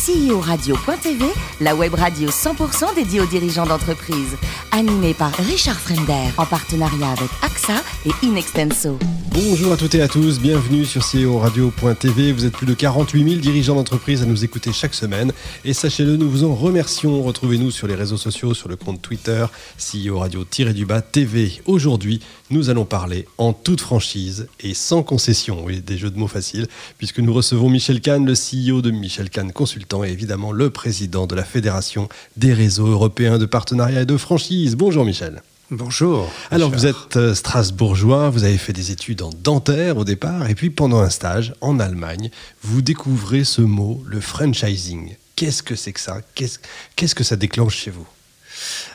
CEO-radio.tv, la web radio 100% dédiée aux dirigeants d'entreprise. Animée par Richard Fremder, en partenariat avec AXA et Inextenso. Bonjour à toutes et à tous, bienvenue sur CEO Radio.tv. Vous êtes plus de 48 000 dirigeants d'entreprise à nous écouter chaque semaine. Et sachez-le, nous vous en remercions. Retrouvez-nous sur les réseaux sociaux, sur le compte Twitter, CEO Radio-du-bas TV. Aujourd'hui, nous allons parler en toute franchise et sans concession, oui, des jeux de mots faciles, puisque nous recevons Michel Kahn, le CEO de Michel Kahn Consultant et évidemment le président de la Fédération des réseaux européens de partenariat et de franchise. Bonjour Michel. Bonjour. Alors vous êtes euh, strasbourgeois, vous avez fait des études en dentaire au départ, et puis pendant un stage en Allemagne, vous découvrez ce mot, le franchising. Qu'est-ce que c'est que ça? Qu'est-ce que ça déclenche chez vous?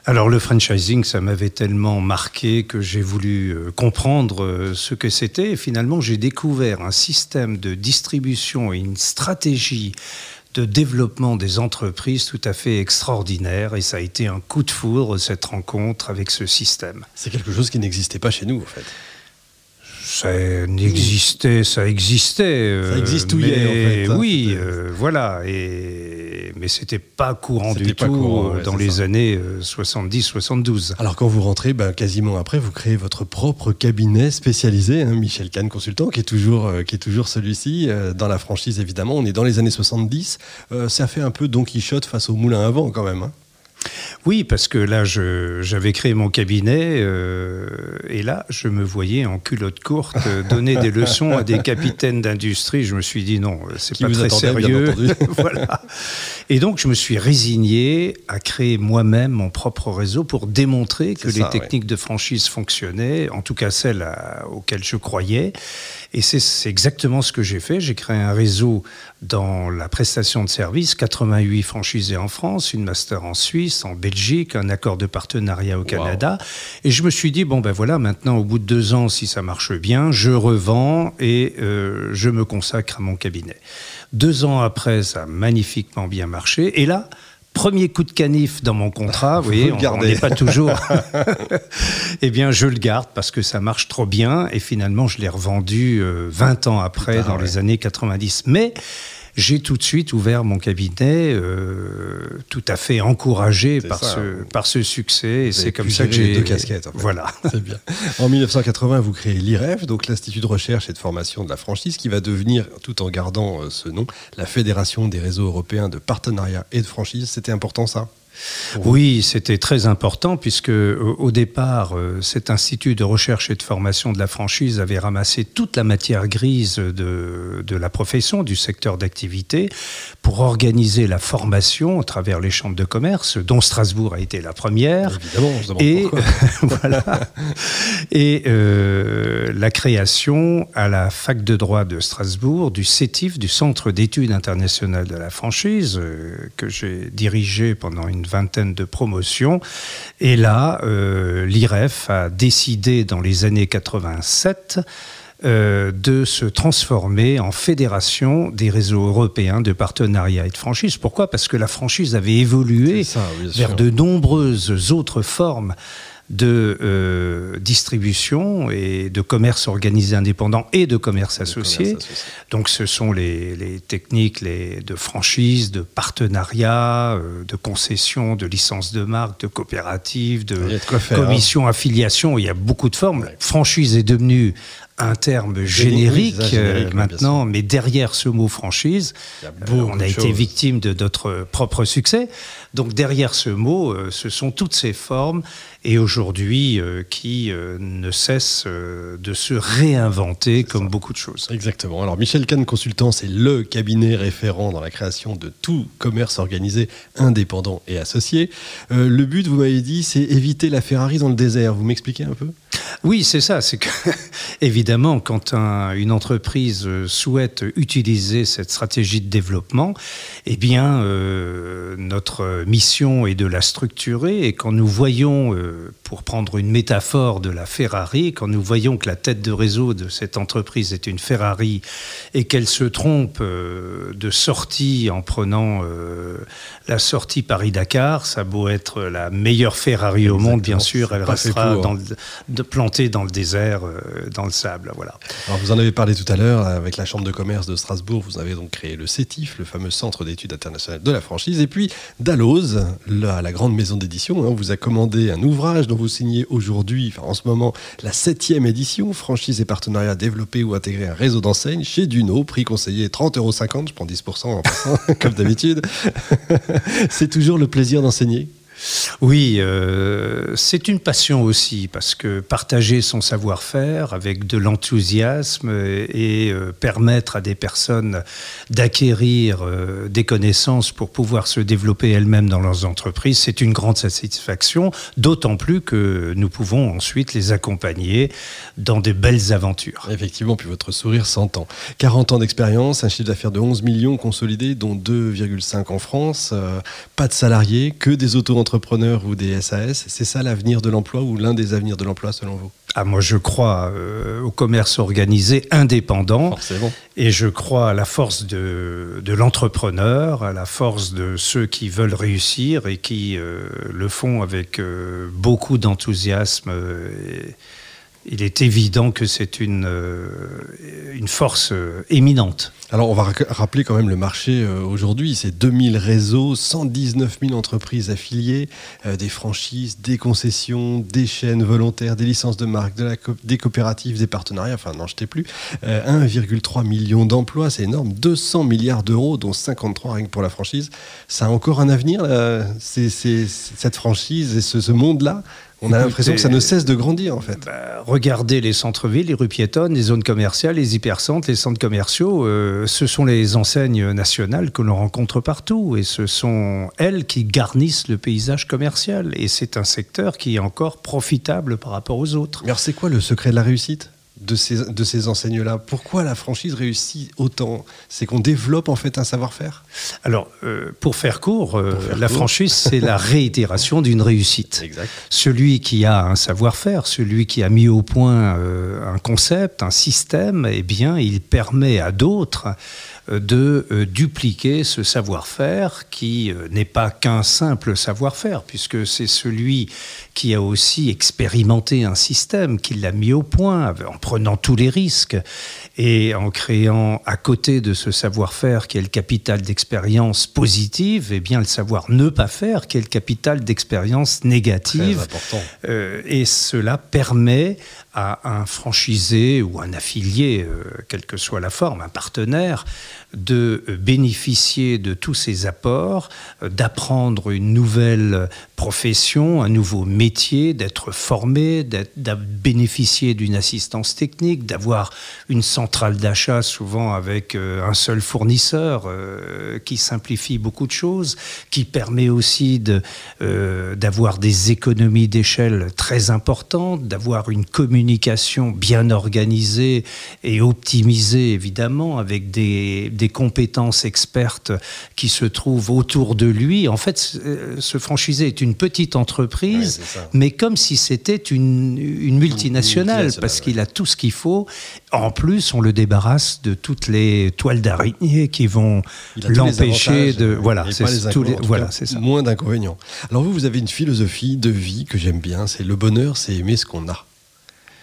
Alors le franchising, ça m'avait tellement marqué que j'ai voulu euh, comprendre euh, ce que c'était. Et finalement, j'ai découvert un système de distribution et une stratégie de développement des entreprises tout à fait extraordinaire et ça a été un coup de foudre cette rencontre avec ce système. C'est quelque chose qui n'existait pas chez nous en fait ça n'existait, ça existait. Euh, ça existe en fait. Hein, oui, euh, voilà. Et, mais c'était pas courant du tout dans les années 70-72. Euh, Alors quand vous rentrez, ben, quasiment après, vous créez votre propre cabinet spécialisé, hein, Michel Kahn Consultant, qui est toujours, qui est toujours celui-ci, dans la franchise évidemment. On est dans les années 70. ça fait un peu Don Quichotte face au moulin à vent quand même. Hein. Oui, parce que là, j'avais créé mon cabinet euh, et là, je me voyais en culotte courte euh, donner des leçons à des capitaines d'industrie. Je me suis dit non, c'est pas très sérieux. voilà. Et donc, je me suis résigné à créer moi-même mon propre réseau pour démontrer que les techniques de franchise fonctionnaient, en tout cas celles auxquelles je croyais. Et c'est exactement ce que j'ai fait. J'ai créé un réseau dans la prestation de services, 88 franchisés en France, une master en Suisse, en Belgique, un accord de partenariat au Canada. Et je me suis dit, bon ben voilà, maintenant au bout de deux ans, si ça marche bien, je revends et euh, je me consacre à mon cabinet. Deux ans après, ça a magnifiquement bien marché. Et là, premier coup de canif dans mon contrat, vous voyez, on n'est pas toujours. eh bien, je le garde parce que ça marche trop bien et finalement, je l'ai revendu 20 euh, ans après, dans les années 90. Mais j'ai tout de suite ouvert mon cabinet, euh, tout à fait encouragé par, ce, par ce succès. Et c'est comme ça que j'ai deux casquettes. Voilà. C'est bien. En 1980, vous créez l'IREF, donc l'Institut de recherche et de formation de la franchise, qui va devenir, tout en gardant euh, ce nom, la Fédération des réseaux européens de partenariat et de franchise. C'était important ça? Oui, c'était très important puisque au départ, euh, cet institut de recherche et de formation de la franchise avait ramassé toute la matière grise de, de la profession, du secteur d'activité, pour organiser la formation à travers les chambres de commerce, dont Strasbourg a été la première. Évidemment, et voilà. Et euh, la création à la fac de droit de Strasbourg du CETIF, du Centre d'études internationales de la franchise, euh, que j'ai dirigé pendant une vingtaine de promotions. Et là, euh, l'IREF a décidé dans les années 87 euh, de se transformer en fédération des réseaux européens de partenariat et de franchise. Pourquoi? Parce que la franchise avait évolué vers de nombreuses autres formes de euh, distribution et de commerce organisé indépendant et de commerce associé. Donc ce sont les, techniques les, de franchise, de partenariat, euh, de concession, de licence de marque, de coopérative, de, hein. commission, affiliation. Il y a beaucoup de formes. Franchise est devenue un terme générique, euh, maintenant, mais derrière ce mot franchise, on a été victime de notre propre succès. Donc derrière ce mot, ce sont toutes ces formes et aujourd'hui euh, qui euh, ne cesse euh, de se réinventer comme beaucoup de choses. Exactement. Alors Michel Kahn Consultant, c'est le cabinet référent dans la création de tout commerce organisé indépendant et associé. le but, vous m'avez dit, c'est éviter la Ferrari dans le désert. Vous m'expliquez un peu? Oui, c'est ça. C'est que, évidemment, quand une entreprise souhaite utiliser cette stratégie de développement, eh bien, notre mission est de la structurer. Et quand nous voyons pour prendre une métaphore de la Ferrari, quand nous voyons que la tête de réseau de cette entreprise est une Ferrari et qu'elle se trompe euh, de sortie en prenant euh, la sortie Paris-Dakar, ça a beau être la meilleure Ferrari au monde, bien sûr, elle restera dans le, plan planté dans le désert, dans le sable. Voilà. Alors vous en avez parlé tout à l'heure avec la Chambre de commerce de Strasbourg. Vous avez donc créé le CETIF, le fameux Centre d'études internationales de la franchise. Et puis Dalloz, la, la grande maison d'édition, hein, vous a commandé un ouvrage dont vous signez aujourd'hui, en ce moment, la septième édition, franchise et partenariat développer ou intégrer un réseau d'enseignes chez Duno, prix conseillé 30,50 euros, je prends 10% en passant, comme d'habitude. C'est toujours le plaisir d'enseigner oui, euh, c'est une passion aussi, parce que partager son savoir-faire avec de l'enthousiasme et euh, permettre à des personnes d'acquérir euh, des connaissances pour pouvoir se développer elles-mêmes dans leurs entreprises, c'est une grande satisfaction, d'autant plus que nous pouvons ensuite les accompagner dans de belles aventures. Effectivement, puis votre sourire s'entend. 40 ans d'expérience, un chiffre d'affaires de 11 millions consolidés, dont 2,5 en France, pas de salariés, que des auto-entrepreneurs entrepreneurs ou des SAS. C'est ça l'avenir de l'emploi ou l'un des avenirs de l'emploi selon vous? Ah, moi, je crois euh, au commerce organisé indépendant. Forcément. Et je crois à la force de, de l'entrepreneur, à la force de ceux qui veulent réussir et qui euh, le font avec euh, beaucoup d'enthousiasme. Il est évident que c'est une, une force éminente. Alors on va rappeler quand même le marché euh, aujourd'hui, c'est 2000 réseaux, 119 000 entreprises affiliées, euh, des franchises, des concessions, des chaînes volontaires, des licences de marque, des coopératives, des partenariats, enfin n'en jetez plus, 1,3 euh, million d'emplois, c'est énorme, 200 milliards d'euros, dont 53 rien que pour la franchise. Ça a encore un avenir, cette franchise et ce monde-là? On a l'impression que ça ne cesse de grandir en fait. Bah, regardez les centres-villes, les rues piétonnes, les zones commerciales, les hypercentres, les centres commerciaux. Euh, ce sont les enseignes nationales que l'on rencontre partout et ce sont elles qui garnissent le paysage commercial. Et c'est un secteur qui est encore profitable par rapport aux autres. Mais alors c'est quoi le secret de la réussite? De ces, de ces enseignes-là Pourquoi la franchise réussit autant? C'est qu'on développe en fait un savoir-faire? Alors, euh, pour faire court, euh, la franchise, c'est la réitération d'une réussite. Exact. Celui qui a un savoir-faire, celui qui a mis au point euh, un concept, un système, eh bien, il permet à d'autres de euh, dupliquer ce savoir-faire qui euh, n'est pas qu'un simple savoir-faire, puisque c'est celui qui a aussi expérimenté un système, qui l'a mis au point en prenant tous les risques et en créant à côté de ce savoir-faire qui est le capital d'expérience positive, et eh bien le savoir ne pas faire qui est le capital d'expérience négative. Euh, et cela permet à un franchisé ou un affilié, quelle que soit la forme, un partenaire, de bénéficier de tous ces apports, d'apprendre une nouvelle profession, un nouveau métier, d'être formé, de bénéficier d'une assistance technique, d'avoir une centrale d'achat souvent avec euh, un seul fournisseur euh, qui simplifie beaucoup de choses, qui permet aussi euh, d'avoir des économies d'échelle très importantes, d'avoir une communication bien organisée et optimisée évidemment avec des des compétences expertes qui se trouvent autour de lui. En fait, ce franchisé est une petite entreprise, mais comme si c'était une, une, multinationale, parce qu'il a tout ce qu'il faut. En plus, on le débarrasse de toutes les toiles d'araignée qui vont l'empêcher de. Voilà, c'est voilà, ça. Moins d'inconvénients. Alors vous, vous avez une philosophie de vie que j'aime bien. C'est le bonheur, c'est aimer ce qu'on a.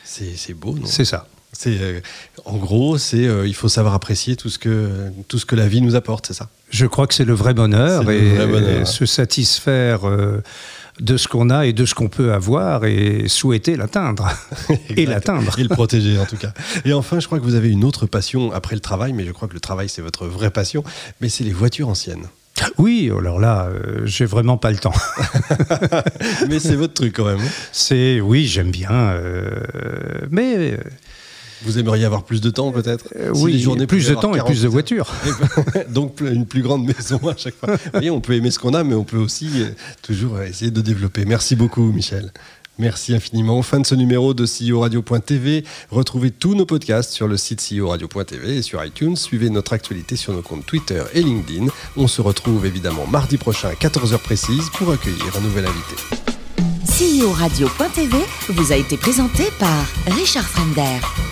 C'est beau, non? C'est ça. C'est euh, en gros, c'est euh, il faut savoir apprécier tout ce que tout ce que la vie nous apporte, c'est ça? Je crois que c'est le vrai bonheur et, se satisfaire euh, de ce qu'on a et de ce qu'on peut avoir et souhaiter l'atteindre et l'atteindre et le protéger en tout cas. Et enfin, je crois que vous avez une autre passion après le travail, mais je crois que le travail c'est votre vraie passion, mais c'est les voitures anciennes. Oui, alors là, j'ai vraiment pas le temps. mais c'est votre truc quand même. Hein. C'est oui, j'aime bien, mais vous aimeriez avoir plus de temps peut-être euh, Oui, plus de temps et plus de voitures. Donc une plus grande maison à chaque fois. Vous voyez, on peut aimer ce qu'on a, mais on peut aussi euh, toujours essayer de développer. Merci beaucoup, Michel. Merci infiniment. Fin de ce numéro de CEO Radio.tv. Retrouvez tous nos podcasts sur le site CEO Radio.tv et sur iTunes. Suivez notre actualité sur nos comptes Twitter et LinkedIn. On se retrouve évidemment mardi prochain à 14h précise pour accueillir un nouvel invité. CEO Radio.tv vous a été présenté par Richard Frender.